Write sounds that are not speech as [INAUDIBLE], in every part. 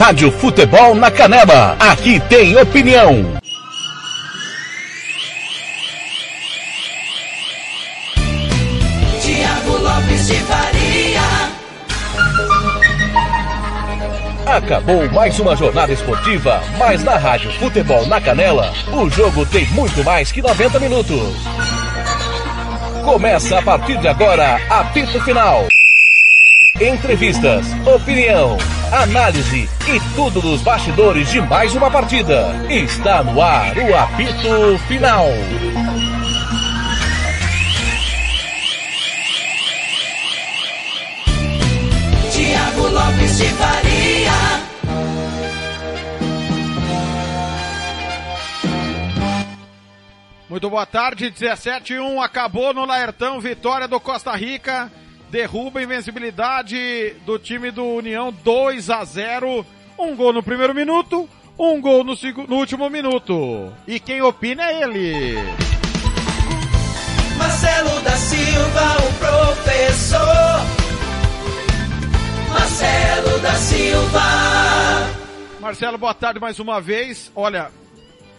Rádio Futebol na Canela. Aqui tem opinião. Tiago Lopes de Faria. Acabou mais uma jornada esportiva, mas na Rádio Futebol na Canela, o jogo tem muito mais que 90 minutos. Começa a partir de agora, apito final. Entrevistas, opinião, análise e tudo dos bastidores de mais uma partida. Está no ar o apito final. Tiago Lopes de Faria. Muito boa tarde, 17 1 acabou no Laertão, vitória do Costa Rica, derruba a invencibilidade do time do União 2 a 0, um gol no primeiro minuto, um gol no, no último minuto. E quem opina é ele. Marcelo da Silva, o professor. Marcelo da Silva. Marcelo, boa tarde mais uma vez. Olha,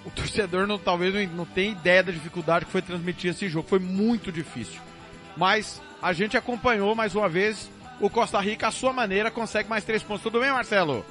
o torcedor não, talvez não, não tenha ideia da dificuldade que foi transmitir esse jogo. Foi muito difícil. Mas a gente acompanhou mais uma vez o Costa Rica, à sua maneira, consegue mais três pontos. Tudo bem, Marcelo?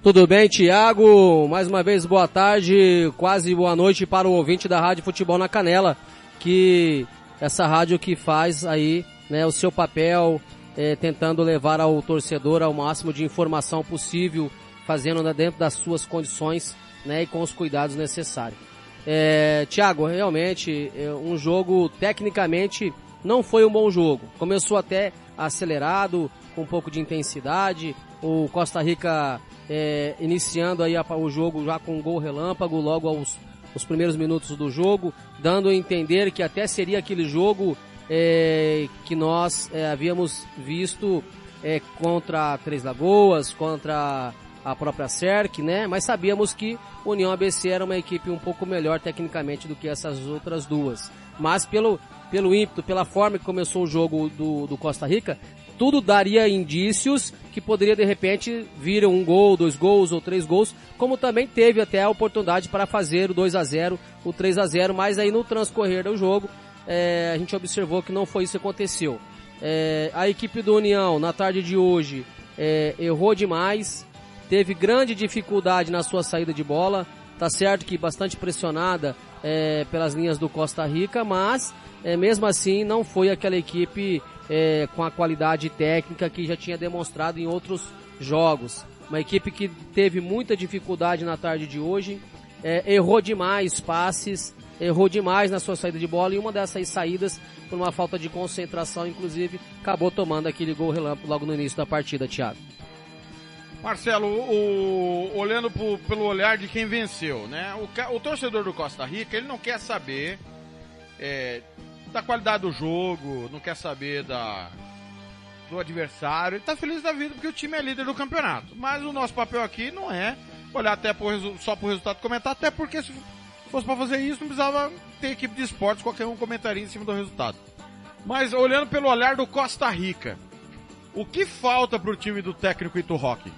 Tudo bem, Tiago? Mais uma vez, boa tarde, quase boa noite para o ouvinte da Rádio Futebol na Canela, que essa rádio que faz aí, né, o seu papel, eh, tentando levar ao torcedor ao máximo de informação possível, fazendo dentro das suas condições, né, e com os cuidados necessários. É, Tiago, realmente, é, um jogo tecnicamente não foi um bom jogo. Começou até acelerado, com um pouco de intensidade. O Costa Rica é, iniciando aí a- o jogo já com um gol relâmpago logo aos os primeiros minutos do jogo, dando a entender que até seria aquele jogo é, que nós é, havíamos visto é, contra Três Lagoas, contra a própria CERC, né? Mas sabíamos que União ABC era uma equipe um pouco melhor tecnicamente do que essas outras duas. Mas pelo, pelo ímpeto, pela forma que começou o jogo do, do Costa Rica, tudo daria indícios que poderia de repente vir um gol, dois gols ou três gols, como também teve até a oportunidade para fazer o 2 a 0 o 3 a 0 mas aí no transcorrer do jogo é, a gente observou que não foi isso que aconteceu. É, a equipe do União, na tarde de hoje, é, errou demais, teve grande dificuldade na sua saída de bola. Tá certo que bastante pressionada é, pelas linhas do Costa Rica, mas é, mesmo assim não foi aquela equipe é, com a qualidade técnica que já tinha demonstrado em outros jogos. Uma equipe que teve muita dificuldade na tarde de hoje, é, errou demais passes, errou demais na sua saída de bola e uma dessas saídas, por uma falta de concentração, inclusive, acabou tomando aquele gol relâmpago logo no início da partida, Thiago. Marcelo, o, olhando pro- pelo olhar de quem venceu, né? O, o torcedor do Costa Rica, ele não quer saber é, da qualidade do jogo, não quer saber da, do adversário. Ele tá feliz da vida porque o time é líder do campeonato. Mas o nosso papel aqui não é olhar até pro, só pro resultado comentar, até porque se fosse para fazer isso, não precisava ter equipe de esportes, qualquer um comentaria em cima do resultado. Mas olhando pelo olhar do Costa Rica, o que falta pro time do técnico Ito Roque?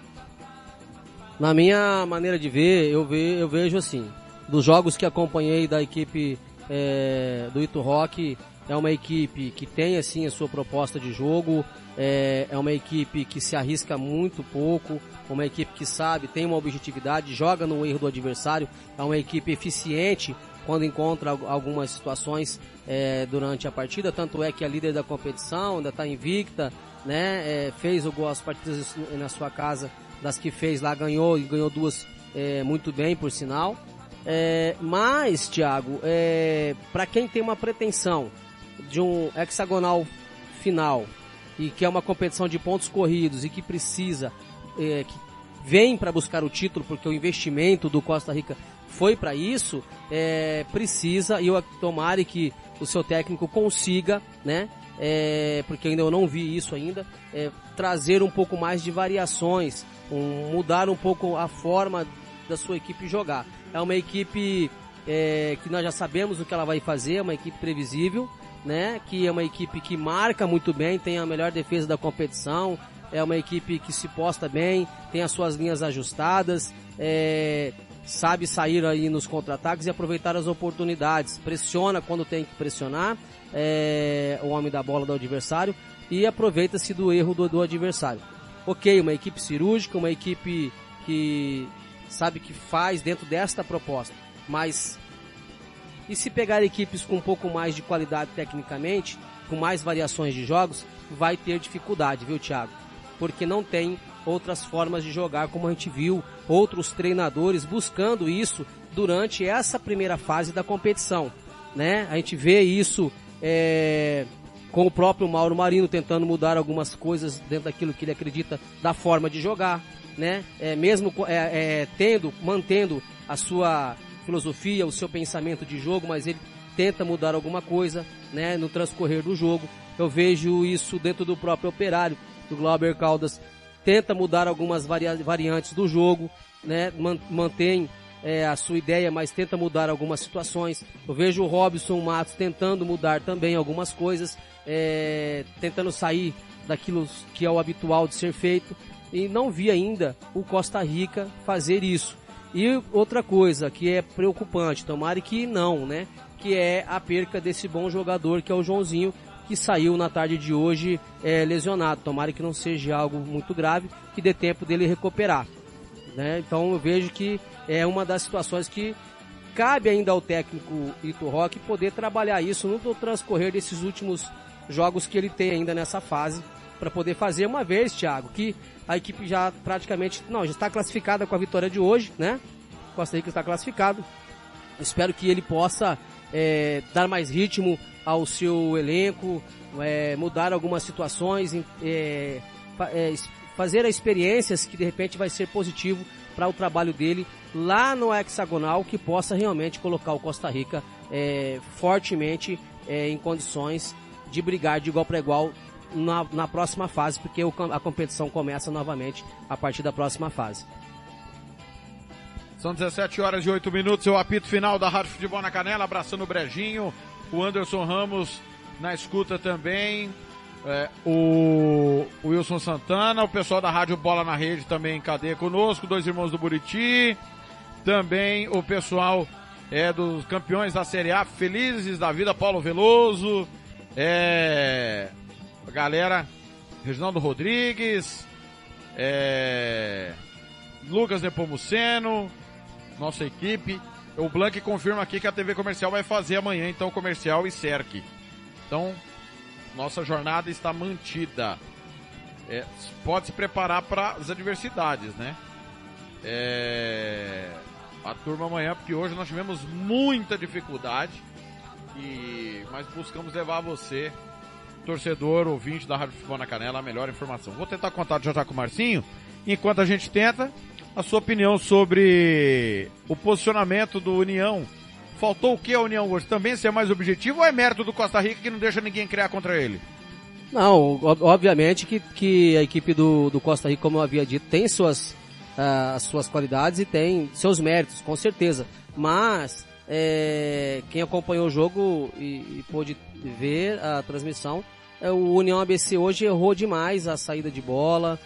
Na minha maneira de ver, eu, ve, eu vejo assim, dos jogos que acompanhei da equipe é, do Ito Rock, é uma equipe que tem assim a sua proposta de jogo, é, é uma equipe que se arrisca muito pouco, uma equipe que sabe, tem uma objetividade, joga no erro do adversário, é uma equipe eficiente quando encontra al- algumas situações é, durante a partida, tanto é que é líder da competição, ainda está invicta, né? é, fez o gol as partidas na sua casa das que fez lá, ganhou e ganhou duas é, muito bem, por sinal. É, mas, Thiago, é, para quem tem uma pretensão de um hexagonal final e que é uma competição de pontos corridos e que precisa, é, que vem para buscar o título porque o investimento do Costa Rica foi para isso, é, precisa, e eu tomare que o seu técnico consiga, né? é, porque ainda eu não vi isso ainda, é, trazer um pouco mais de variações, um- mudar um pouco a forma da sua equipe jogar. É uma equipe é, que nós já sabemos o que ela vai fazer, é uma equipe previsível, né? Que é uma equipe que marca muito bem, tem a melhor defesa da competição, é uma equipe que se posta bem, tem as suas linhas ajustadas, é, sabe sair aí nos contra-ataques e aproveitar as oportunidades, pressiona quando tem que pressionar é, o homem da bola do adversário e aproveita-se do erro do, do adversário. Ok, uma equipe cirúrgica, uma equipe que sabe que faz dentro desta proposta, mas e se pegar equipes com um pouco mais de qualidade tecnicamente, com mais variações de jogos, vai ter dificuldade, viu, Thiago? Porque não tem outras formas de jogar, como a gente viu outros treinadores buscando isso durante essa primeira fase da competição, né? A gente vê isso é, com o próprio Mauro Marino tentando mudar algumas coisas dentro daquilo que ele acredita da forma de jogar, né? É, mesmo é, é, tendo, mantendo a sua filosofia, o seu pensamento de jogo, mas ele tenta mudar alguma coisa, né? No transcorrer do jogo, eu vejo isso dentro do próprio operário, do Glauber Caldas tenta mudar algumas variantes do jogo, né? Mantém é, a sua ideia, mas tenta mudar algumas situações. Eu vejo o Robson Matos tentando mudar também algumas coisas, é, tentando sair daquilo que é o habitual de ser feito. E não vi ainda o Costa Rica fazer isso. E outra coisa que é preocupante, tomara que não, né? Que é a perca desse bom jogador que é o Joãozinho, que saiu na tarde de hoje é, lesionado. Tomara que não seja algo muito grave, que dê tempo dele recuperar. Né? Então eu vejo que é uma das situações que cabe ainda ao técnico Ito Rock poder trabalhar isso no transcorrer desses últimos jogos que ele tem ainda nessa fase para poder fazer uma vez, Thiago, que a equipe já praticamente não já está classificada com a vitória de hoje, né? Costa Rica está classificado. Espero que ele possa é, dar mais ritmo ao seu elenco, é, mudar algumas situações, é, é, fazer experiências que de repente vai ser positivo para o trabalho dele lá no hexagonal, que possa realmente colocar o Costa Rica é, fortemente é, em condições de brigar de igual para igual na, na, próxima fase, porque o, a competição começa novamente a partir da próxima fase. São 17 horas e 8 minutos, o apito final da Rádio Futebol na Canela, abraçando o Brejinho, o Anderson Ramos na escuta também, é, o, o Wilson Santana, o pessoal da Rádio Bola na Rede também em cadeia conosco, dois irmãos do Buriti, também o pessoal é, dos campeões da Série A, felizes da vida, Paulo Veloso, é, a galera, Reginaldo Rodrigues, é, Lucas Nepomuceno, nossa equipe, o Blank confirma aqui que a TV comercial vai fazer amanhã, então, comercial e cerque. Então, nossa jornada está mantida. É, pode se preparar para as adversidades, né? É, a turma amanhã, porque hoje nós tivemos muita dificuldade, e mas buscamos levar você, torcedor, ouvinte da Rádio Futebol na Canela, a melhor informação. Vou tentar contar já já com o Marcinho, enquanto a gente tenta, a sua opinião sobre o posicionamento do União. Faltou o que a União hoje? Também ser mais objetivo ou é mérito do Costa Rica que não deixa ninguém criar contra ele? Não, obviamente que, que a equipe do, do Costa Rica, como eu havia dito, tem suas, uh, as suas qualidades e tem seus méritos, com certeza. Mas é, quem acompanhou o jogo e, e pôde ver a transmissão, é, o União ABC hoje errou demais a saída de bola,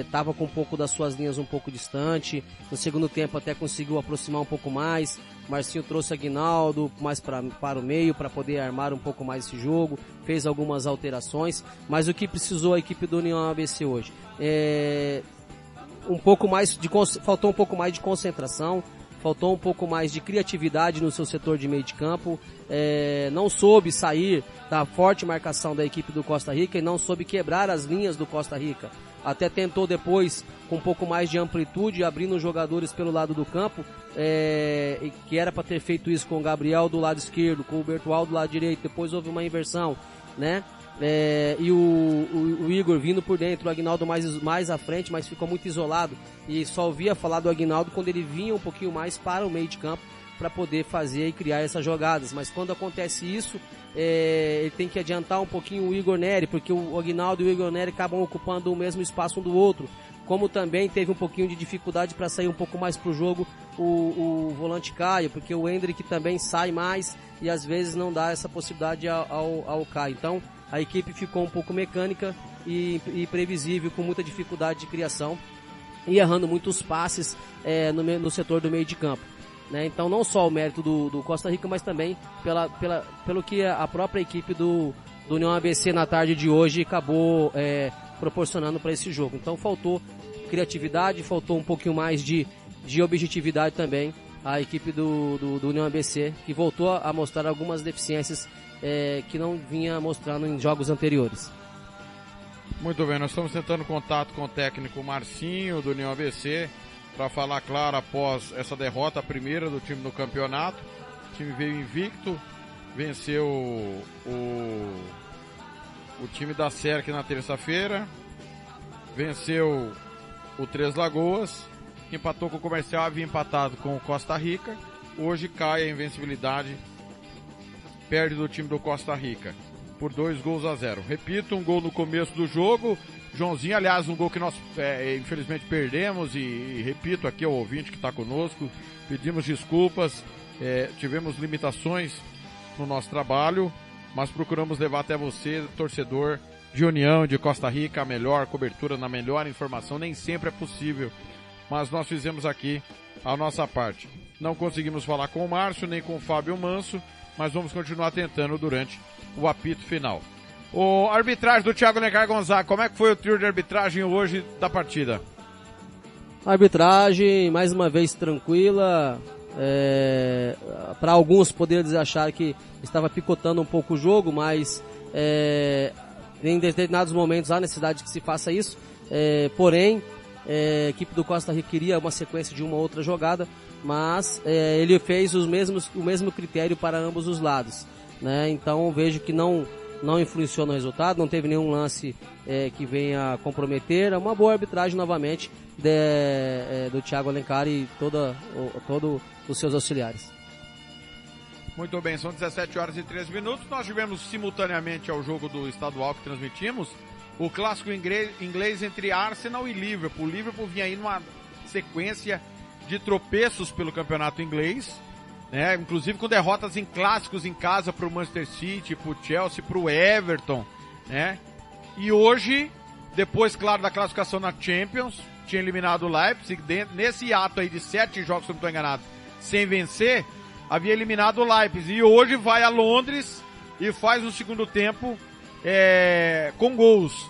estava é, com um pouco das suas linhas um pouco distante. No segundo tempo até conseguiu aproximar um pouco mais. Marcinho trouxe Aguinaldo mais pra, para o meio para poder armar um pouco mais esse jogo. Fez algumas alterações. Mas o que precisou a equipe do União ABC hoje? É, um pouco mais de faltou um pouco mais de concentração, faltou um pouco mais de criatividade no seu setor de meio de campo, é, não soube sair da forte marcação da equipe do Costa Rica e não soube quebrar as linhas do Costa Rica até tentou depois com um pouco mais de amplitude, abrindo jogadores pelo lado do campo, é, que era para ter feito isso com o Gabriel do lado esquerdo, com o Bertual do lado direito, depois houve uma inversão, né? É, e o, o, o, Igor vindo por dentro, o Agnaldo mais, mais à frente, mas ficou muito isolado e só ouvia falar do Agnaldo quando ele vinha um pouquinho mais para o meio de campo para poder fazer e criar essas jogadas. Mas quando acontece isso, é, ele tem que adiantar um pouquinho o Igor Neri, porque o Aguinaldo e o Igor Neri acabam ocupando o mesmo espaço um do outro. Como também teve um pouquinho de dificuldade para sair um pouco mais jogo o, o volante Caio, porque o Hendrick também sai mais e às vezes não dá essa possibilidade ao, ao, ao Caio. Então a equipe ficou um pouco mecânica e, e previsível, com muita dificuldade de criação e errando muitos passes é, no, no setor do meio de campo. Né? Então não só o mérito do, do, Costa Rica, mas também pela, pela, pelo que a própria equipe do, do União ABC na tarde de hoje acabou é, proporcionando para esse jogo. Então faltou criatividade, faltou um pouquinho mais de, de objetividade também a equipe do, do, do União ABC, que voltou a mostrar algumas deficiências é, que não vinha mostrando em jogos anteriores. Muito bem, nós estamos tentando contato com o técnico Marcinho do União ABC para falar, claro, após essa derrota primeira do time no campeonato. O time veio invicto, venceu o, o time da aqui na terça-feira, venceu o Três Lagoas, empatou com o Comercial, havia empatado com o Costa Rica. Hoje cai a invencibilidade, perde do time do Costa Rica por dois gols a zero. Repito, um gol no começo do jogo. Joãozinho, aliás, um gol que nós é, infelizmente perdemos e, e, repito aqui ao ouvinte que está conosco, pedimos desculpas, é, tivemos limitações no nosso trabalho, mas procuramos levar até você, torcedor de União, de Costa Rica, a melhor cobertura, na melhor informação, nem sempre é possível, mas nós fizemos aqui a nossa parte. Não conseguimos falar com o Márcio, nem com o Fábio Manso, mas vamos continuar tentando durante o apito final. O arbitragem do Thiago Necar Gonzaga, como é que foi o trio de arbitragem hoje da partida? Arbitragem, mais uma vez tranquila. É, Para alguns poderes achar que estava picotando um pouco o jogo, mas é, em determinados momentos há necessidade que se faça isso. É, porém, é, a equipe do Costa Rica queria uma sequência de uma outra jogada, mas é, ele fez os mesmos, o mesmo critério para ambos os lados. Né? Então vejo que não, não influenciou no resultado, não teve nenhum lance é, que venha comprometer. É uma boa arbitragem novamente de, é, do Thiago Alencar e toda, o, todo os seus auxiliares. Muito bem, são 17 horas e 13 minutos. Nós tivemos simultaneamente ao jogo do estadual que transmitimos o clássico inglês entre Arsenal e Liverpool. O Liverpool vinha aí numa sequência de tropeços pelo campeonato inglês, né? Inclusive com derrotas em clássicos em casa para o Manchester City, para o Chelsea, para o Everton, né? E hoje, depois, claro, da classificação na Champions, tinha eliminado o Leipzig, nesse ato aí de sete jogos, se não estou enganado, sem vencer, havia eliminado o Leipzig. E hoje vai a Londres e faz um segundo tempo é, com gols.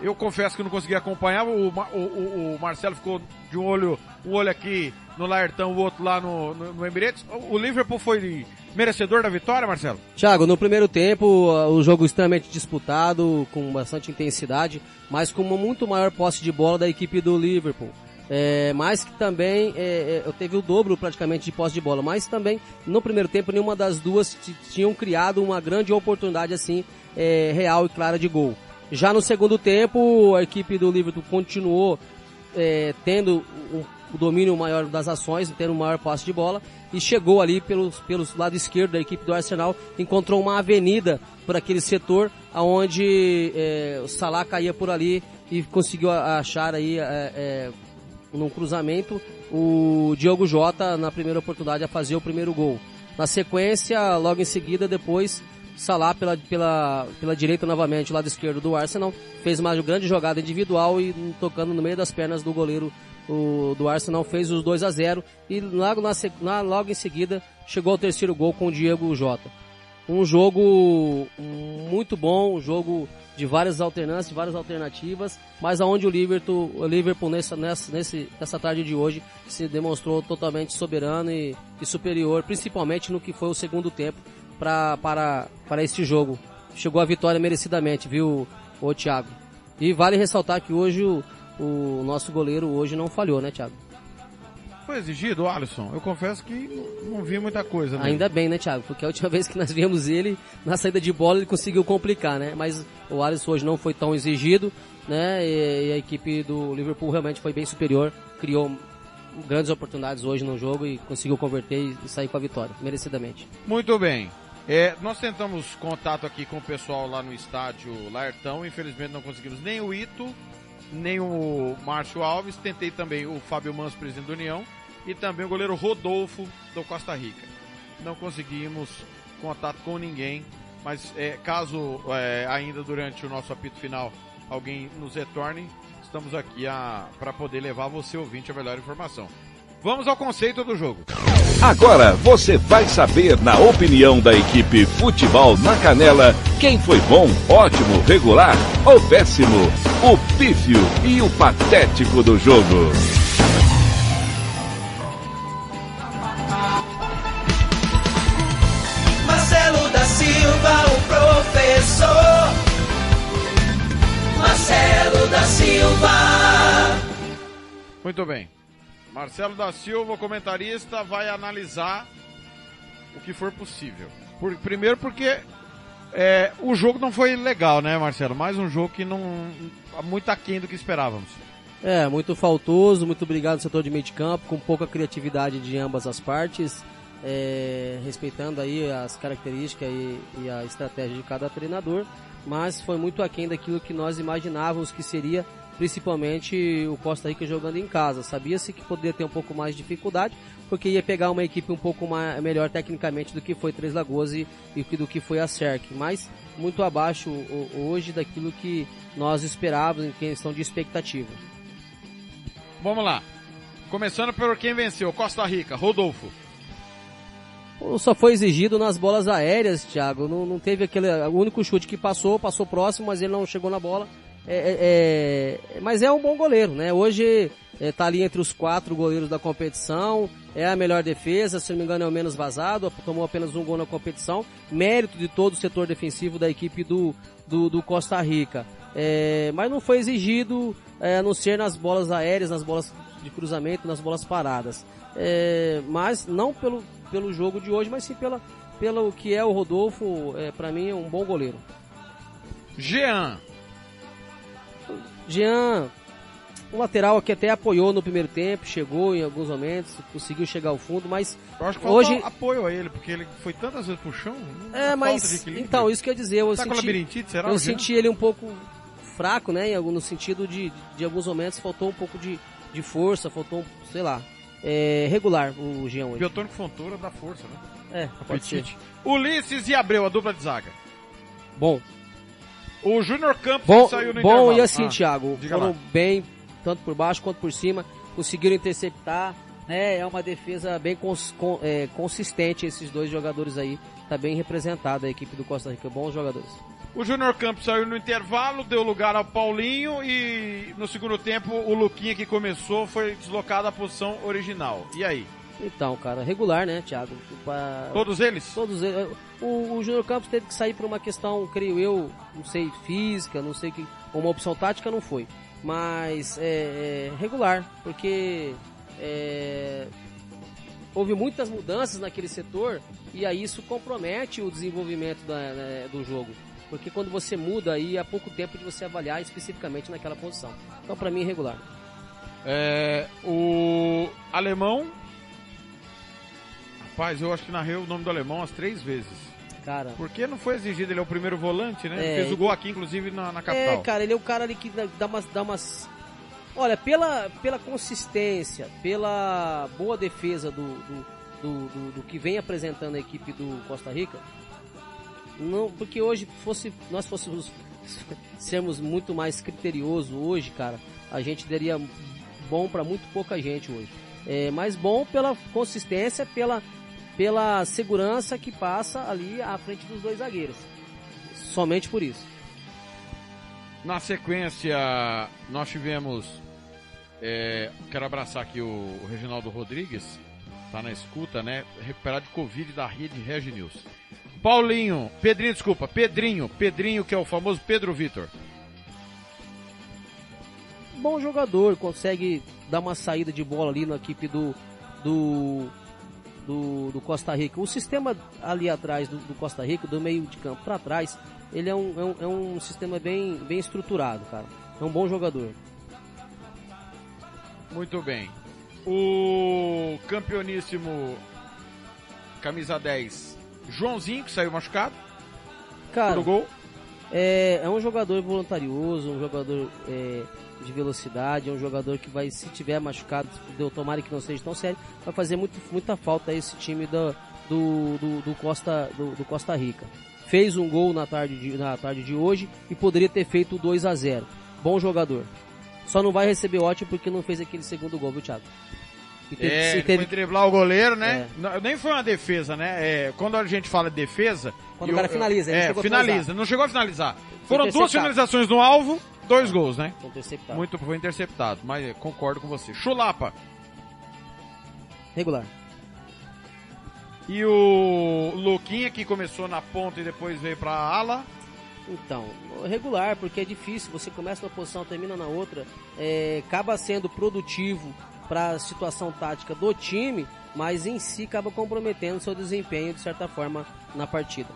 Eu confesso que não consegui acompanhar. O, o, o, Marcelo ficou de um olho, um olho aqui no Laertão, o outro lá no, no, no Emirates. O Liverpool foi merecedor da vitória, Marcelo? Thiago, no primeiro tempo, o jogo extremamente disputado, com bastante intensidade, mas com uma muito maior posse de bola da equipe do Liverpool. É, mas que também é, é teve o dobro praticamente de posse de bola, mas também no primeiro tempo nenhuma das duas tinham criado uma grande oportunidade assim é, real e clara de gol. Já no segundo tempo, a equipe do Liverpool continuou é, tendo o, o, domínio maior das ações, tendo um maior passe de bola, e chegou ali pelo, pelo lado esquerdo da equipe do Arsenal, encontrou uma avenida por aquele setor, aonde é, o Salah caía por ali e conseguiu achar aí, é, é, num cruzamento, o Diogo Jota, na primeira oportunidade, a fazer o primeiro gol. Na sequência, logo em seguida, depois, Salah pela, pela, pela direita novamente, lado esquerdo do Arsenal, fez uma grande jogada individual e tocando no meio das pernas do goleiro o, do Arsenal, fez os 2 a 0 e logo, na, logo em seguida chegou ao terceiro gol com o Diego Jota. Um jogo muito bom, um jogo de várias alternâncias, várias alternativas, mas aonde o Liverpool, o Liverpool nessa, nessa, nessa tarde de hoje se demonstrou totalmente soberano e, e superior, principalmente no que foi o segundo tempo, pra, para, para este jogo. Chegou a vitória merecidamente, viu, o Thiago? E vale ressaltar que hoje o, o nosso goleiro hoje não falhou, né, Thiago? Foi exigido, Alisson. Eu confesso que não vi muita coisa. Né? Ainda bem, né, Thiago? Porque a última [LAUGHS] vez que nós vimos ele, na saída de bola, ele conseguiu complicar, né? Mas o Alisson hoje não foi tão exigido, né? E, e a equipe do Liverpool realmente foi bem superior, criou grandes oportunidades hoje no jogo e conseguiu converter e sair com a vitória, merecidamente. Muito bem. É, nós tentamos contato aqui com o pessoal lá no estádio Laertão, infelizmente não conseguimos nem o Ito, nem o Márcio Alves, tentei também o Fábio Mans, presidente da União, e também o goleiro Rodolfo do Costa Rica. Não conseguimos contato com ninguém, mas é, caso é, ainda durante o nosso apito final alguém nos retorne, estamos aqui para poder levar você ouvinte a melhor informação. Vamos ao conceito do jogo. Agora você vai saber, na opinião da equipe Futebol na Canela, quem foi bom, ótimo, regular ou péssimo, o pífio e o patético do jogo. Marcelo da Silva, o professor. Marcelo da Silva. Muito bem. Marcelo da Silva, o comentarista, vai analisar o que for possível. Por, primeiro porque é, o jogo não foi legal, né, Marcelo? Mais um jogo que não. muito aquém do que esperávamos. É, muito faltoso, muito obrigado setor de meio de campo, com pouca criatividade de ambas as partes, é, respeitando aí as características e, e, a estratégia de cada treinador, mas foi muito aquém daquilo que nós imaginávamos que seria principalmente o Costa Rica jogando em casa. Sabia-se que poderia ter um pouco mais de dificuldade, porque ia pegar uma equipe um pouco mais, melhor tecnicamente do que foi Três Lagoas e, e do que foi a CERC, mas muito abaixo hoje daquilo que nós esperávamos em questão de expectativa. Vamos lá. Começando por quem venceu, Costa Rica, Rodolfo. Só foi exigido nas bolas aéreas, Thiago. Não, não teve aquele. O único chute que passou, passou próximo, mas ele não chegou na bola é, é, é, mas é um bom goleiro, né? Hoje está é, ali entre os quatro goleiros da competição, é a melhor defesa, se não me engano é o menos vazado, tomou apenas um gol na competição, mérito de todo o setor defensivo da equipe do, do, do Costa Rica. É, mas não foi exigido, é, a não ser nas bolas aéreas, nas bolas de cruzamento, nas bolas paradas. É, mas não pelo, pelo jogo de hoje, mas sim pela, pelo que é o Rodolfo, é, para mim é um bom goleiro. Jean, Jean, o lateral que até apoiou no primeiro tempo, chegou em alguns momentos, conseguiu chegar ao fundo, mas eu acho que hoje apoio a ele, porque ele foi tantas vezes pro chão. É, mas então isso quer dizer, eu tá senti, será, eu senti ele um pouco fraco, né, no sentido de de alguns momentos faltou um pouco de, de força, faltou, sei lá, é, regular o Jean hoje. Biotônico Fontoura dá força, né? É, pode ser. Ulisses e Abreu, a dupla de zaga. Bom, o Júnior Campos bom, saiu no Bom intervalo. e assim, ah, Thiago, foram lá. bem, tanto por baixo quanto por cima, conseguiram interceptar, né? É uma defesa bem cons, com, é, consistente esses dois jogadores aí. Tá bem representada a equipe do Costa Rica, bons jogadores. O Júnior Campos saiu no intervalo, deu lugar ao Paulinho e no segundo tempo o Luquinha que começou foi deslocado à posição original. E aí? Então, cara, regular, né, Thiago? Pra... Todos eles? Todos eles. O, o Júnior Campos teve que sair por uma questão, creio eu, não sei, física, não sei que. Uma opção tática não foi. Mas é, é regular, porque é, houve muitas mudanças naquele setor e aí isso compromete o desenvolvimento da, do jogo. Porque quando você muda aí há pouco tempo de você avaliar especificamente naquela posição. Então para mim regular. É, o alemão Rapaz, eu acho que narrei o nome do alemão umas três vezes. Cara. Porque não foi exigido, ele é o primeiro volante, né? É, Fez o gol aqui, inclusive, na, na capital. É, cara, ele é o cara ali que dá umas. Dá umas... Olha, pela, pela consistência, pela boa defesa do, do, do, do, do que vem apresentando a equipe do Costa Rica, não, porque hoje fosse nós fôssemos [LAUGHS] sermos muito mais criterioso hoje, cara, a gente daria bom para muito pouca gente hoje. É, mas bom pela consistência, pela pela segurança que passa ali à frente dos dois zagueiros. Somente por isso. Na sequência, nós tivemos. É, quero abraçar aqui o, o Reginaldo Rodrigues, tá na escuta, né? Recuperado de Covid da rede Regi News. Paulinho, Pedrinho, desculpa, Pedrinho, Pedrinho, que é o famoso Pedro Vitor. Bom jogador, consegue dar uma saída de bola ali na equipe do, do do, do Costa Rica. O sistema ali atrás do, do Costa Rica, do meio de campo para trás, ele é um, é um, é um sistema bem, bem estruturado, cara. É um bom jogador. Muito bem. O campeoníssimo camisa 10, Joãozinho, que saiu machucado. Cara, gol. É, é um jogador voluntarioso, um jogador é, de velocidade, é um jogador que vai, se tiver machucado, deu tomara que não seja tão sério, vai fazer muito, muita falta a esse time do, do, do, do Costa, do, do, Costa Rica. fez um gol na tarde de, na tarde de hoje e poderia ter feito 2 a 0 Bom jogador. Só não vai receber ótimo porque não fez aquele segundo gol, viu, Thiago? E teve, é, teve... driblar o goleiro, né? É. Não, nem foi uma defesa, né? É, quando a gente fala de defesa... Quando o cara finaliza, é, finaliza, não chegou a finalizar. Foram duas finalizações no alvo, dois gols, né? Foi interceptado. Muito, foi interceptado, mas concordo com você. Chulapa. Regular. E o Luquinha que começou na ponta e depois veio pra ala. Então, regular, porque é difícil, você começa numa posição, termina na outra, é, acaba sendo produtivo para a situação tática do time, mas em si acaba comprometendo seu desempenho de certa forma na partida.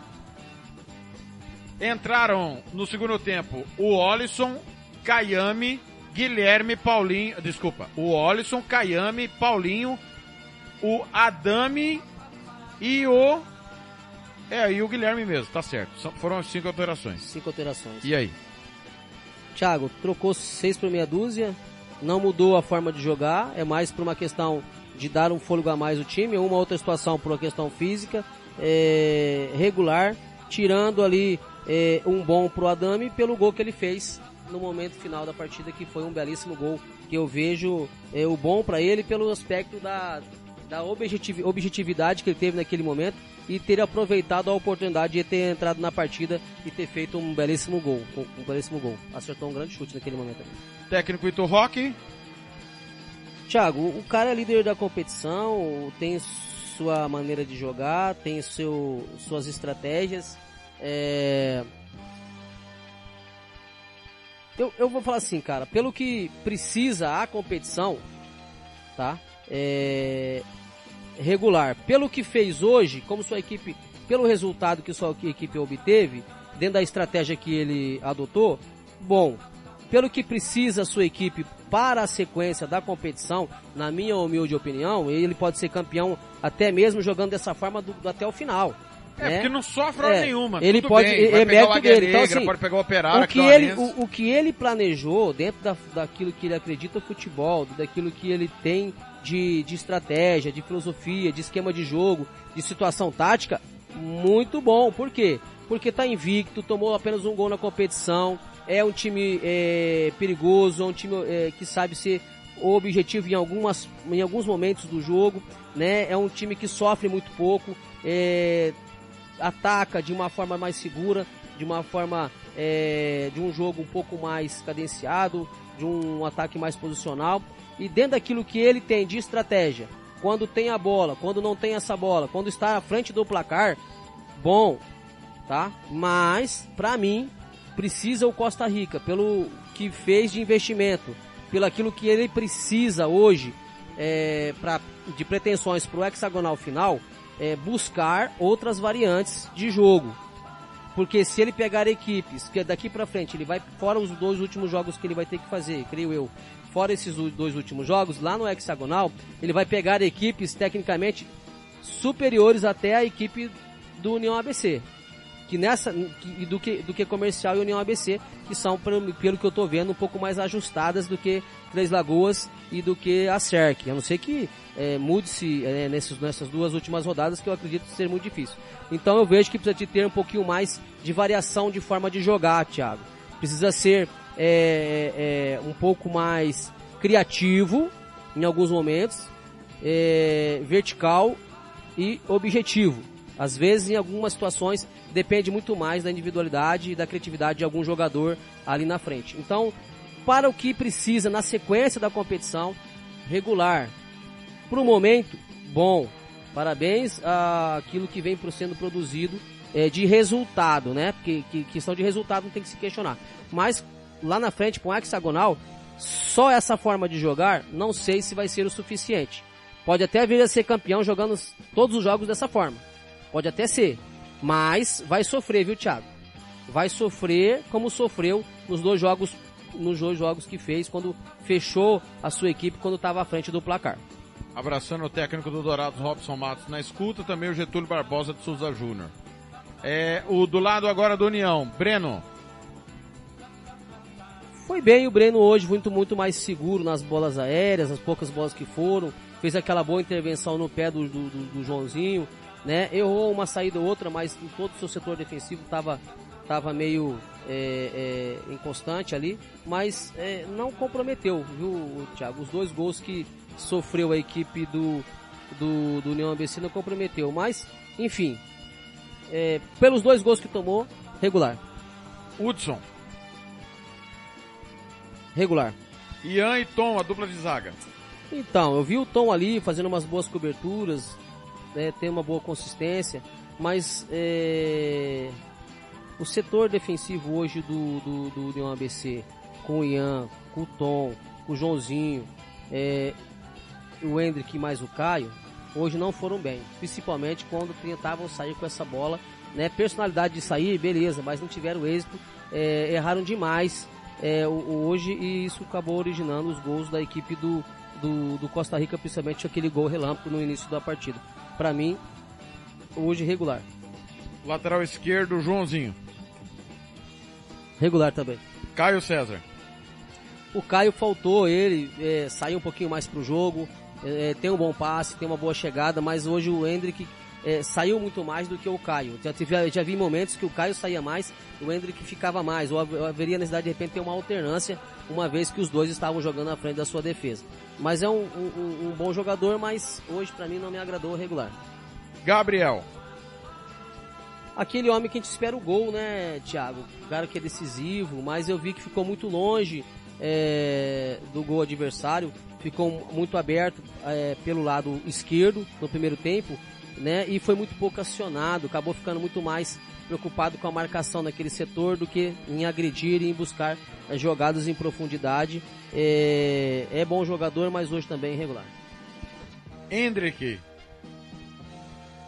Entraram no segundo tempo o Olisson, Caiame, Guilherme, Paulinho, desculpa, o Olisson, Caiame, Paulinho, o Adame e o é, e o Guilherme mesmo, tá certo. foram cinco alterações. Cinco alterações. E aí? Thiago, trocou seis por meia dúzia, não mudou a forma de jogar, é mais por uma questão de dar um fôlego a mais ao time, uma outra situação por uma questão física, é, regular, tirando ali é, um bom pro Adame pelo gol que ele fez no momento final da partida, que foi um belíssimo gol, que eu vejo é, o bom para ele pelo aspecto da, da objetiv objetividade que ele teve naquele momento e ter aproveitado a oportunidade de ter entrado na partida e ter feito um belíssimo gol. Um belíssimo gol. Acertou um grande chute naquele momento. Técnico Ito Roque. Thiago, o cara é líder da competição, tem sua maneira de jogar, tem seu, suas estratégias. É... Eu, eu vou falar assim, cara, pelo que precisa a competição, tá? É, regular. Pelo que fez hoje, como sua equipe, pelo resultado que sua equipe obteve, dentro da estratégia que ele adotou, bom. Pelo que precisa a sua equipe para a sequência da competição, na minha humilde opinião, ele pode ser campeão até mesmo jogando dessa forma do, do até o final. É, né? porque não sofre é, nenhuma. Ele pode, bem. é mérito dele. Então, assim, pode pegar o operário, o que, ele, o, o, que ele planejou dentro da, daquilo que ele acredita no futebol, daquilo que ele tem de, de estratégia, de filosofia, de esquema de jogo, de situação tática, muito bom. Por quê? Porque tá invicto, tomou apenas um gol na competição, é um time é, perigoso, é um time é, que sabe ser objetivo em, algumas, em alguns momentos do jogo, né? É um time que sofre muito pouco, é, ataca de uma forma mais segura, de uma forma é, de um jogo um pouco mais cadenciado, de um ataque mais posicional e dentro daquilo que ele tem de estratégia, quando tem a bola, quando não tem essa bola, quando está à frente do placar, bom, tá? Mas, para mim, precisa o Costa Rica, pelo que fez de investimento, pelo aquilo que ele precisa hoje é, pra, de pretensões para o hexagonal final, é, buscar outras variantes de jogo. Porque se ele pegar equipes que daqui para frente ele vai fora os dois últimos jogos que ele vai ter que fazer, creio eu, fora esses dois últimos jogos, lá no hexagonal, ele vai pegar equipes tecnicamente superiores até a equipe do União ABC. Que nessa, que, do, que, do que comercial e União ABC, que são, pelo, que eu tô vendo, um pouco mais ajustadas do que Três Lagoas e do que a CERC. A não ser que é, mude-se é, nessas, nessas duas últimas rodadas, que eu acredito ser muito difícil. Então eu vejo que precisa de ter um pouquinho mais de variação de forma de jogar, Thiago. Precisa ser é, é, um pouco mais criativo em alguns momentos, é, vertical e objetivo. Às vezes, em algumas situações, depende muito mais da individualidade e da criatividade de algum jogador ali na frente. Então, para o que precisa na sequência da competição, regular. Para o momento, bom. Parabéns àquilo que vem sendo produzido é, de resultado, né? Porque que, questão de resultado não tem que se questionar. Mas lá na frente, com hexagonal, só essa forma de jogar, não sei se vai ser o suficiente. Pode até vir a ser campeão jogando todos os jogos dessa forma. Pode até ser. Mas vai sofrer, viu, Thiago? Vai sofrer como sofreu nos dois jogos, nos dois jogos que fez quando fechou a sua equipe quando estava à frente do placar. Abraçando o técnico do Dourados, Robson Matos, na escuta, também o Getúlio Barbosa de Souza Júnior. É, o do lado agora do União, Breno. Foi bem o Breno hoje, muito, muito mais seguro nas bolas aéreas, as poucas bolas que foram. Fez aquela boa intervenção no pé do, do, do Joãozinho. Né? Errou uma saída ou outra, mas em todo o seu setor defensivo estava tava meio é, é, inconstante ali, mas é, não comprometeu, viu, Thiago? Os dois gols que sofreu a equipe do, do, do União ABC não comprometeu, mas, enfim, é, pelos dois gols que tomou, regular. Hudson, Regular. Ian e Tom, a dupla de zaga. Então, eu vi o Tom ali fazendo umas boas coberturas, né, tem uma boa consistência, mas é, o setor defensivo hoje do, do, do União ABC, com o Ian, com o Tom, com o Joãozinho, é, o Hendrick mais o Caio, hoje não foram bem, principalmente quando tentavam sair com essa bola, né, personalidade de sair, beleza, mas não tiveram êxito, é, erraram demais é, hoje e isso acabou originando os gols da equipe do, do, do Costa Rica, principalmente aquele gol relâmpago no início da partida. Para mim, hoje regular. Lateral esquerdo, Joãozinho. Regular também. Caio César. O Caio faltou ele é, sair um pouquinho mais pro jogo, é, tem um bom passe, tem uma boa chegada, mas hoje o Hendrick é, saiu muito mais do que o Caio. Já, tive, já vi momentos que o Caio saía mais, o Hendrick ficava mais, ou hav- haveria necessidade de repente ter uma alternância, uma vez que os dois estavam jogando à frente da sua defesa. Mas é um, um- um- bom jogador, mas hoje para mim não me agradou regular. Gabriel. Aquele homem que a gente espera o gol, né, Thiago? O cara que é decisivo, mas eu vi que ficou muito longe é, do gol adversário, ficou muito aberto é, pelo lado esquerdo no primeiro tempo, né? E foi muito pouco acionado, acabou ficando muito mais preocupado com a marcação naquele setor do que em agredir e em buscar é, jogadas em profundidade. É, é bom jogador, mas hoje também é irregular. Hendrick.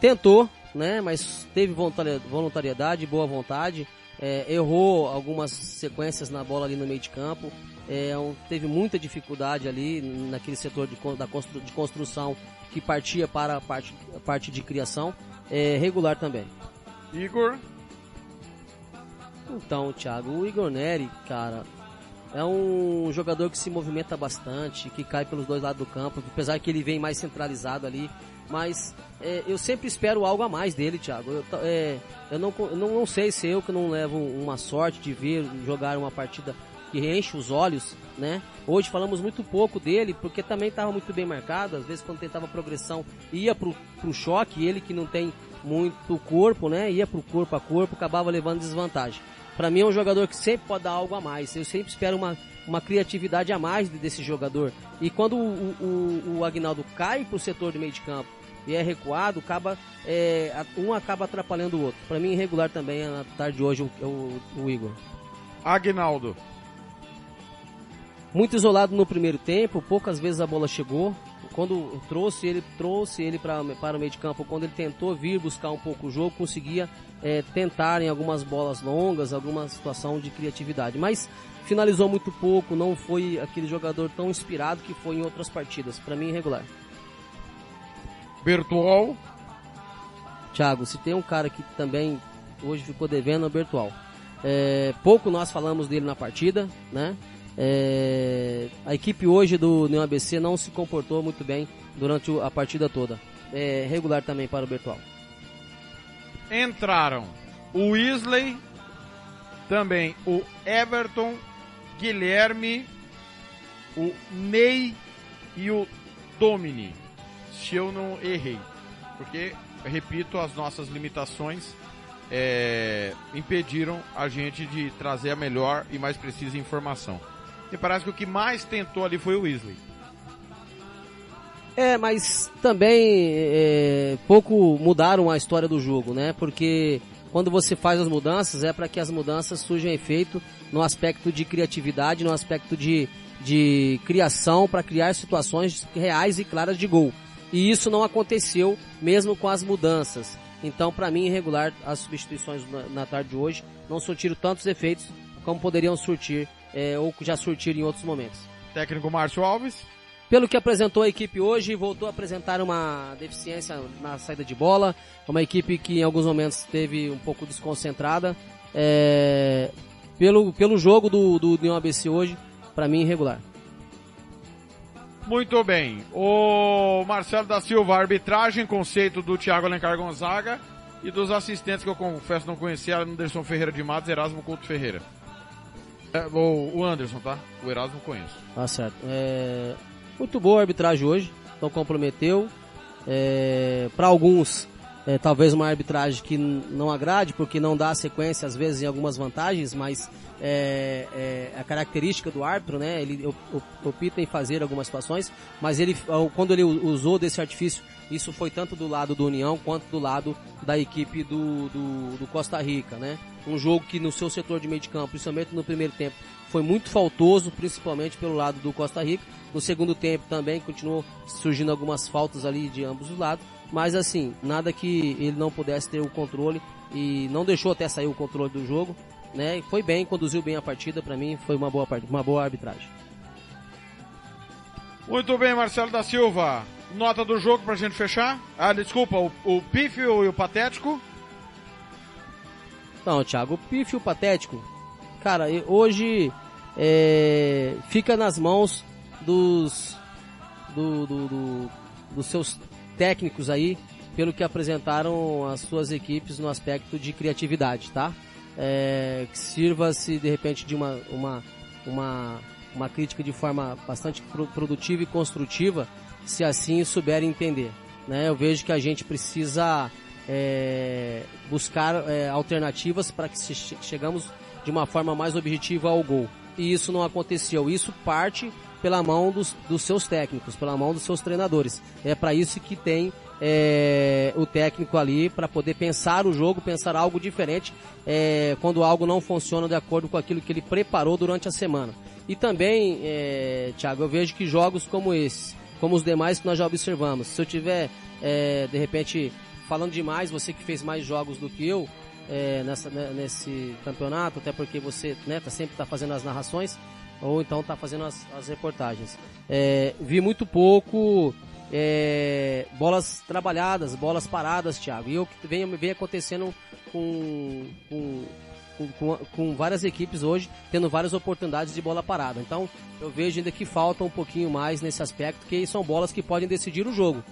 tentou, né? Mas teve voluntari- voluntariedade, boa vontade. é, errou algumas sequências na bola ali no meio de campo. é, um- teve muita dificuldade ali naquele setor de, da constru- de construção que partia para a parte, a parte de criação. É, regular também. Igor. Então, Thiago, o Igor Neri, cara, é um jogador que se movimenta bastante, que cai pelos dois lados do campo, apesar que ele vem mais centralizado ali. Mas é, eu sempre espero algo a mais dele, Thiago. Eu, é, eu não, não, não sei se eu que não levo uma sorte de ver jogar uma partida que enche os olhos, né? Hoje falamos muito pouco dele, porque também estava muito bem marcado. Às vezes quando tentava progressão, ia pro, pro choque, ele que não tem muito corpo, né? Ia pro corpo a corpo, acabava levando desvantagem. Para mim é um jogador que sempre pode dar algo a mais. Eu sempre espero uma, uma criatividade a mais de- desse jogador. E quando o, o, o Agnaldo cai pro setor de meio de campo e é recuado, acaba, é, um acaba atrapalhando o outro. Para mim, irregular também na tarde de hoje o, o, o Igor. Agnaldo. Muito isolado no primeiro tempo, poucas vezes a bola chegou. Quando trouxe ele, trouxe ele pra, para o meio de campo, quando ele tentou vir buscar um pouco o jogo, conseguia é, tentar em algumas bolas longas, alguma situação de criatividade. Mas finalizou muito pouco, não foi aquele jogador tão inspirado que foi em outras partidas. Para mim, irregular. Bertuol. Thiago, se tem um cara que também hoje ficou devendo é o Bertual. É, pouco nós falamos dele na partida, né? É, a equipe hoje do União ABC não se comportou muito bem durante a partida toda. É, regular também para o Bertual. Entraram o Weasley. Também o Everton. Guilherme. O Ney. E o Domini. Se eu não errei. Porque, repito, as nossas limitações é, impediram a gente de trazer a melhor e mais precisa informação. E parece que o que mais tentou ali foi o Weasley. É, mas também é, pouco mudaram a história do jogo, né? Porque quando você faz as mudanças é para que as mudanças surjam efeito no aspecto de criatividade, no aspecto de, de criação, para criar situações reais e claras de gol. E isso não aconteceu mesmo com as mudanças. Então, para mim, irregular as substituições na, na tarde de hoje não surtiram tantos efeitos como poderiam surtir é, ou já surtir em outros momentos. Técnico Márcio Alves. Pelo que apresentou a equipe hoje, voltou a apresentar uma deficiência na saída de bola. Uma equipe que em alguns momentos esteve um pouco desconcentrada. É, pelo, pelo jogo do, do União ABC hoje, para mim irregular. Muito bem. O Marcelo da Silva, arbitragem, conceito do Thiago Alencar Gonzaga e dos assistentes que eu confesso não conhecia, Anderson Ferreira de Matos e Erasmo Couto Ferreira. É, o, o Anderson, tá? O Erasmo conheço. Tá certo. É, muito boa a arbitragem hoje, não comprometeu. É, para alguns, é, talvez uma arbitragem que não agrade, porque não dá sequência, às vezes, em algumas vantagens, mas é, é a característica do árbitro, né? Ele opta em fazer algumas situações, mas ele, quando ele usou desse artifício, isso foi tanto do lado do União quanto do lado da equipe do, do, do Costa Rica, né? Um jogo que no seu setor de meio de campo, principalmente no primeiro tempo, foi muito faltoso, principalmente pelo lado do Costa Rica. No segundo tempo também continuou surgindo algumas faltas ali de ambos os lados. Mas assim, nada que ele não pudesse ter o controle e não deixou até sair o controle do jogo, né? Foi bem, conduziu bem a partida, para mim foi uma boa uma boa arbitragem. Muito bem, Marcelo da Silva. Nota do jogo pra gente fechar? Ah, desculpa, o, o pífio e o patético? Não, Thiago, o pífio e o patético, cara, hoje é, fica nas mãos dos do, do, do, dos seus técnicos aí, pelo que apresentaram as suas equipes no aspecto de criatividade, tá? É, que sirva-se de repente de uma, uma, uma, uma crítica de forma bastante produtiva e construtiva, se assim souberem entender. Né? Eu vejo que a gente precisa é, buscar é, alternativas para que che chegamos de uma forma mais objetiva ao gol. E isso não aconteceu. Isso parte pela mão dos, dos seus técnicos, pela mão dos seus treinadores. É para isso que tem é, o técnico ali para poder pensar o jogo, pensar algo diferente é, quando algo não funciona de acordo com aquilo que ele preparou durante a semana. E também, é, Thiago, eu vejo que jogos como esses, como os demais que nós já observamos, se eu tiver é, de repente falando demais, você que fez mais jogos do que eu é, nessa, né, nesse campeonato, até porque você né, tá, sempre está fazendo as narrações ou então está fazendo as, as reportagens. É, vi muito pouco é, bolas trabalhadas, bolas paradas, Thiago. E o que vem, vem acontecendo com, com, com, com, várias equipes hoje, tendo várias oportunidades de bola parada. Então, eu vejo ainda que falta um pouquinho mais nesse aspecto, que são bolas que podem decidir o jogo.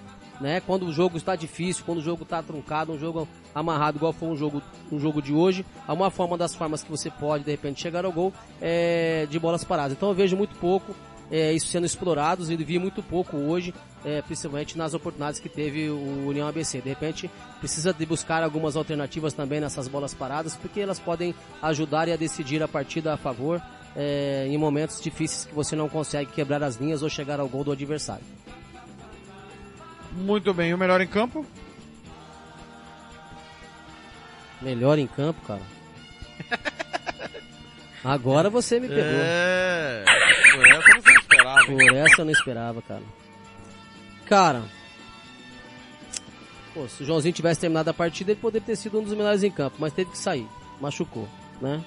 Né? Quando o jogo está difícil, quando o jogo está truncado, um jogo amarrado, igual foi um jogo, um jogo de hoje, há uma forma das formas que você pode, de repente, chegar ao gol é, de bolas paradas. Então, eu vejo muito pouco é, isso sendo explorado e vi muito pouco hoje, é, principalmente nas oportunidades que teve o União ABC. De repente, precisa de buscar algumas alternativas também nessas bolas paradas, porque elas podem ajudar a decidir a partida a favor é, em momentos difíceis que você não consegue quebrar as linhas ou chegar ao gol do adversário. Muito bem, o melhor em campo? Melhor em campo, cara. Agora você me pegou. É, por essa você não esperava. Por essa eu não esperava, cara. Cara, pô, se o Joãozinho tivesse terminado a partida, ele poderia ter sido um dos melhores em campo, mas teve que sair. Machucou, né?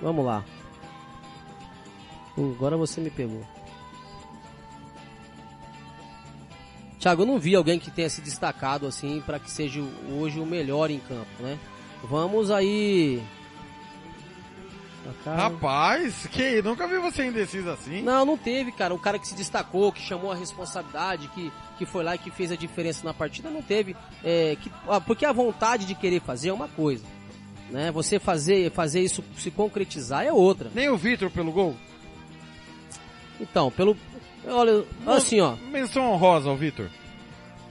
Vamos lá. Agora você me pegou. Thiago, eu não vi alguém que tenha se destacado assim para que seja hoje o melhor em campo, né? Vamos aí Rapaz, que nunca vi você indeciso assim. Não, não teve, cara. O cara que se destacou, que chamou a responsabilidade, que, que foi lá e que fez a diferença na partida, não teve. É, que, porque a vontade de querer fazer é uma coisa. Né? Você fazer, fazer isso se concretizar é outra. Nem o Vitor pelo gol? Então, pelo. Olha, assim, ó. Menção honrosa ao Vitor.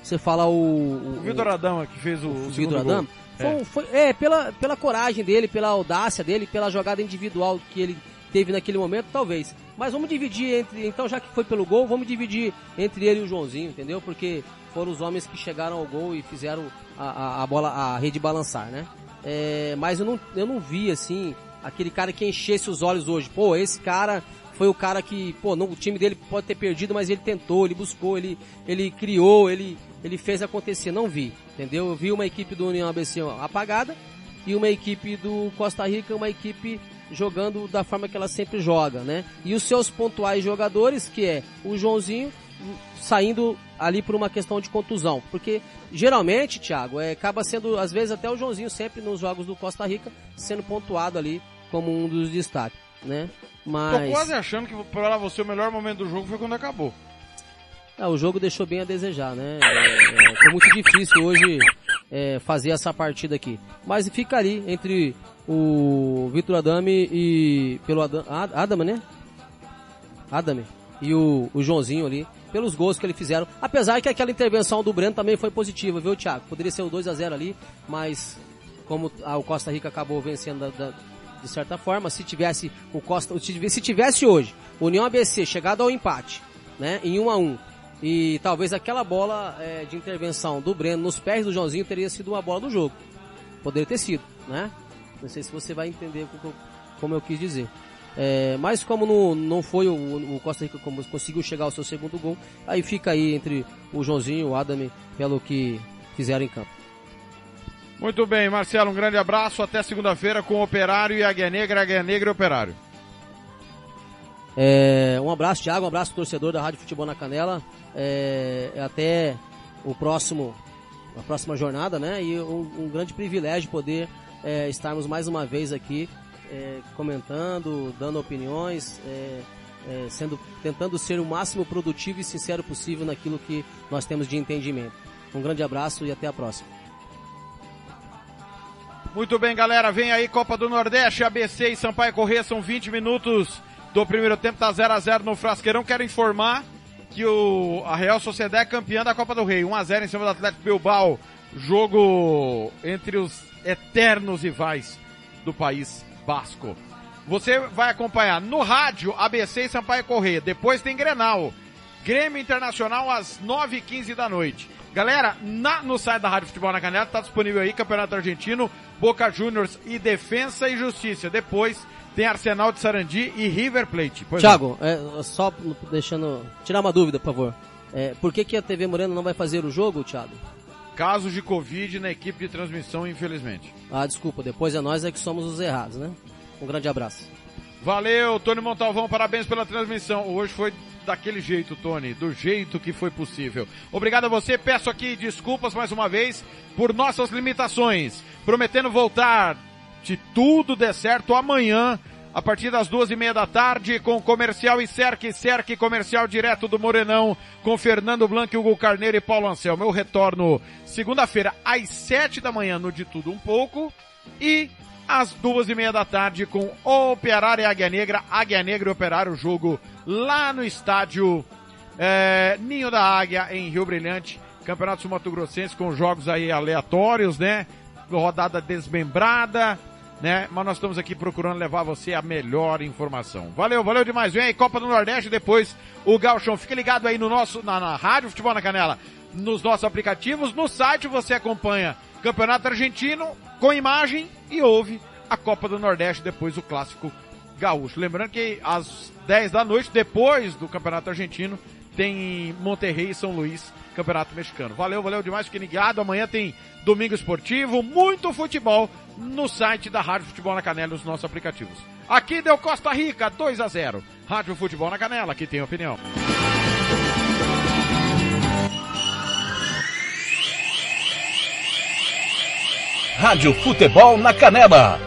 Você fala o. O, o Vitor Adama que fez o. O Vitor Adama? Foi, é. Foi, é, pela, pela coragem dele, pela audácia dele, pela jogada individual que ele teve naquele momento, talvez. Mas vamos dividir entre. Então, já que foi pelo gol, vamos dividir entre ele e o Joãozinho, entendeu? Porque foram os homens que chegaram ao gol e fizeram a, a, a bola, a rede balançar, né? É, mas eu não, eu não vi, assim, aquele cara que enchesse os olhos hoje. Pô, esse cara foi o cara que, pô, não, o time dele pode ter perdido, mas ele tentou, ele buscou, ele, ele criou, ele, ele fez acontecer. Não vi, entendeu? Eu vi uma equipe do União ABC apagada e uma equipe do Costa Rica, uma equipe jogando da forma que ela sempre joga, né? E os seus pontuais jogadores, que é o Joãozinho, saindo ali por uma questão de contusão. Porque geralmente, Thiago, é, acaba sendo, às vezes, até o Joãozinho sempre nos jogos do Costa Rica, sendo pontuado ali como um dos destaques. Né? Tô Mas quase achando que pra você o melhor momento do jogo foi quando acabou. é, o jogo deixou bem a desejar, né? É, é, foi muito difícil hoje é, fazer essa partida aqui. Mas fica ali entre o Vitor Adame e pelo Adam, Ad- Adame, né? Adame e o, o Joãozinho ali, pelos gols que eles fizeram. Apesar que aquela intervenção do Breno também foi positiva, viu, Thiago? Poderia ser o 2 a 0 ali, mas como a- o Costa Rica acabou vencendo da- da- de certa forma, se tivesse o Costa, se tivesse- se tivesse hoje União ABC chegado ao empate, né, em 1 a 1 e talvez aquela bola é, de intervenção do Breno nos pés do Joãozinho teria sido uma bola do jogo. Poderia ter sido, né? Não sei se você vai entender como eu quis dizer. É, mas como não, não foi o, o Costa Rica como conseguiu chegar ao seu segundo gol, aí fica aí entre o Joãozinho e o Adame pelo que fizeram em campo. Muito bem, Marcelo, um grande abraço. Até segunda-feira com o Operário e Águia Negra, Águia Negra e Operário. É, um abraço, Thiago, um abraço torcedor da Rádio Futebol na Canela. É, até o próximo, a próxima jornada, né? E um, um grande privilégio poder é, estarmos mais uma vez aqui é, comentando, dando opiniões, é, é, sendo, tentando ser o máximo produtivo e sincero possível naquilo que nós temos de entendimento. Um grande abraço e até a próxima. Muito bem, galera. Vem aí Copa do Nordeste, ABC e Sampaio Corrêa. São 20 minutos do primeiro tempo. Tá 0 a 0 no Frasqueirão. Quero informar que o, a Real Sociedade é campeã da Copa do Rei. 1 a 0 em cima do Atlético Bilbao. Jogo entre os eternos rivais do país basco. Você vai acompanhar no rádio ABC e Sampaio Corrêa. Depois tem Grenal. Grêmio Internacional às 9h15 da noite. Galera, na- no site da Rádio Futebol na Canela tá disponível aí Campeonato Argentino, Boca Juniors e Defensa e Justiça. Depois tem Arsenal de Sarandi e River Plate. Pois Thiago, é, só deixando. Tirar uma dúvida, por favor. É, por que, que a TV Moreno não vai fazer o jogo, Thiago? Casos de Covid na equipe de transmissão, infelizmente. Ah, desculpa, depois é nós é que somos os errados, né? Um grande abraço. Valeu, Tony Montalvão, parabéns pela transmissão. Hoje foi daquele jeito, Tony, do jeito que foi possível. Obrigado a você, peço aqui desculpas mais uma vez por nossas limitações. Prometendo voltar, se tudo der certo, amanhã, a partir das duas e meia da tarde, com Comercial e Cerque, Cerque Comercial direto do Morenão, com Fernando Blanco, Hugo Carneiro e Paulo Anselmo. Eu retorno segunda-feira às sete da manhã no De Tudo Um Pouco e às duas e meia da tarde com Operário e Águia Negra, Águia Negra e Operário, jogo lá no estádio é, Ninho da Águia, em Rio Brilhante, Campeonato Sul Mato Grossense, com jogos aí aleatórios, né? Rodada desmembrada, né? Mas nós estamos aqui procurando levar você a melhor informação. Valeu, valeu demais. Vem aí, Copa do Nordeste, depois o Galchão. Fique ligado aí no nosso, na, na Rádio Futebol na Canela, nos nossos aplicativos. No site você acompanha Campeonato Argentino com imagem e ouve a Copa do Nordeste, depois o Clássico Gaúcho. Lembrando que às 10 da noite, depois do Campeonato Argentino, tem Monterrey e São Luís, Campeonato Mexicano. Valeu, valeu demais, fique ligado. Amanhã tem Domingo Esportivo, muito futebol no site da Rádio Futebol na Canela, nos nossos aplicativos. Aqui deu Costa Rica, 2 a 0 Rádio Futebol na Canela, aqui tem opinião. Rádio Futebol na Canela.